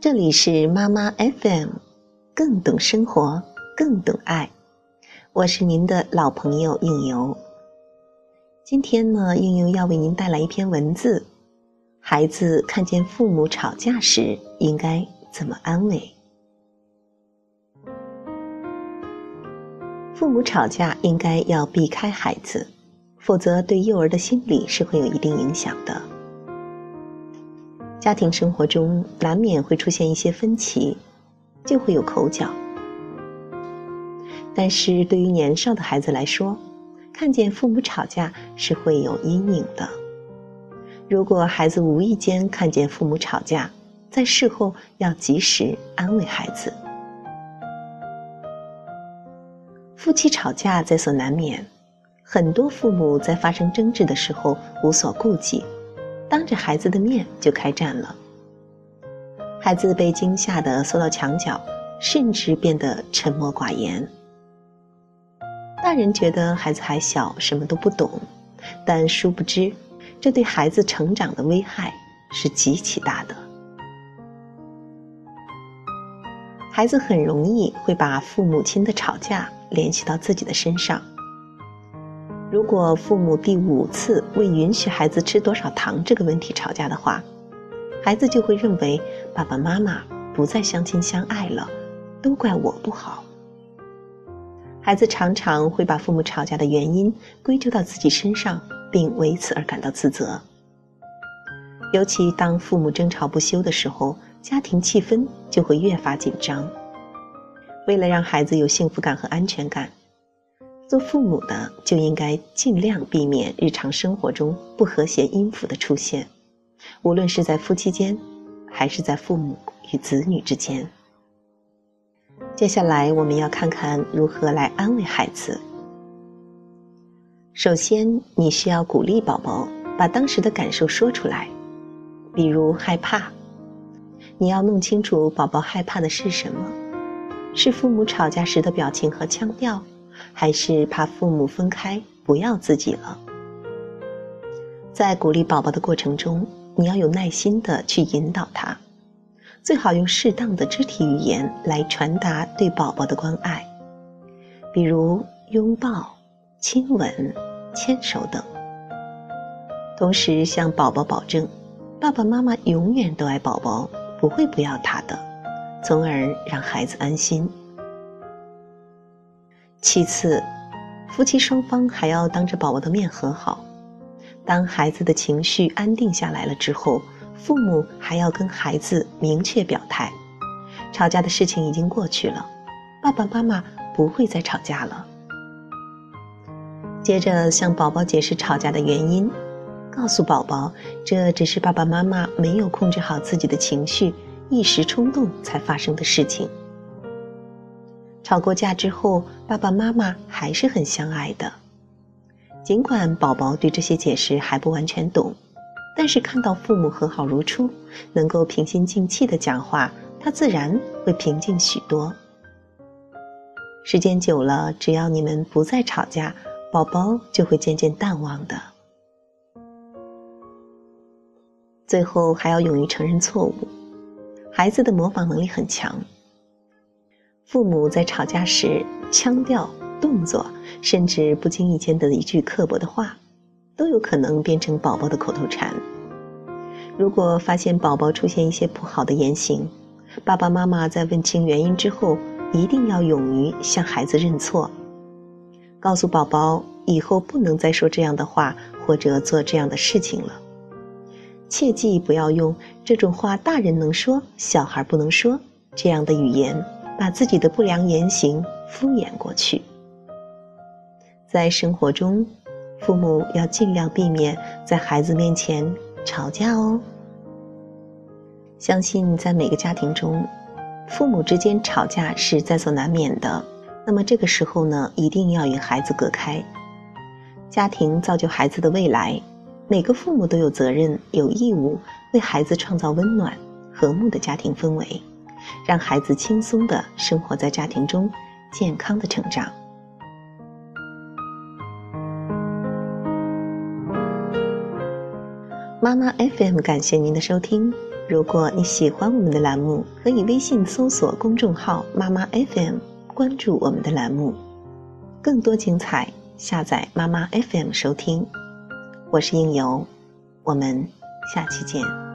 这里是妈妈 FM，更懂生活，更懂爱。我是您的老朋友应由。今天呢，应由要为您带来一篇文字：孩子看见父母吵架时，应该怎么安慰？父母吵架应该要避开孩子，否则对幼儿的心理是会有一定影响的。家庭生活中难免会出现一些分歧，就会有口角。但是对于年少的孩子来说，看见父母吵架是会有阴影的。如果孩子无意间看见父母吵架，在事后要及时安慰孩子。夫妻吵架在所难免，很多父母在发生争执的时候无所顾忌，当着孩子的面就开战了。孩子被惊吓的缩到墙角，甚至变得沉默寡言。大人觉得孩子还小，什么都不懂，但殊不知，这对孩子成长的危害是极其大的。孩子很容易会把父母亲的吵架。联系到自己的身上。如果父母第五次为允许孩子吃多少糖这个问题吵架的话，孩子就会认为爸爸妈妈不再相亲相爱了，都怪我不好。孩子常常会把父母吵架的原因归咎到自己身上，并为此而感到自责。尤其当父母争吵不休的时候，家庭气氛就会越发紧张。为了让孩子有幸福感和安全感，做父母的就应该尽量避免日常生活中不和谐音符的出现，无论是在夫妻间，还是在父母与子女之间。接下来，我们要看看如何来安慰孩子。首先，你需要鼓励宝宝把当时的感受说出来，比如害怕，你要弄清楚宝宝害怕的是什么。是父母吵架时的表情和腔调，还是怕父母分开不要自己了？在鼓励宝宝的过程中，你要有耐心的去引导他，最好用适当的肢体语言来传达对宝宝的关爱，比如拥抱、亲吻、牵手等。同时向宝宝保证，爸爸妈妈永远都爱宝宝，不会不要他的。从而让孩子安心。其次，夫妻双方还要当着宝宝的面和好。当孩子的情绪安定下来了之后，父母还要跟孩子明确表态：吵架的事情已经过去了，爸爸妈妈不会再吵架了。接着向宝宝解释吵架的原因，告诉宝宝这只是爸爸妈妈没有控制好自己的情绪。一时冲动才发生的事情。吵过架之后，爸爸妈妈还是很相爱的。尽管宝宝对这些解释还不完全懂，但是看到父母和好如初，能够平心静气的讲话，他自然会平静许多。时间久了，只要你们不再吵架，宝宝就会渐渐淡忘的。最后，还要勇于承认错误。孩子的模仿能力很强，父母在吵架时腔调、动作，甚至不经意间的一句刻薄的话，都有可能变成宝宝的口头禅。如果发现宝宝出现一些不好的言行，爸爸妈妈在问清原因之后，一定要勇于向孩子认错，告诉宝宝以后不能再说这样的话或者做这样的事情了。切记不要用这种话，大人能说，小孩不能说这样的语言，把自己的不良言行敷衍过去。在生活中，父母要尽量避免在孩子面前吵架哦。相信在每个家庭中，父母之间吵架是在所难免的。那么这个时候呢，一定要与孩子隔开。家庭造就孩子的未来。每个父母都有责任、有义务为孩子创造温暖、和睦的家庭氛围，让孩子轻松的生活在家庭中，健康的成长。妈妈 FM 感谢您的收听，如果你喜欢我们的栏目，可以微信搜索公众号“妈妈 FM”，关注我们的栏目，更多精彩下载妈妈 FM 收听。我是应由，我们下期见。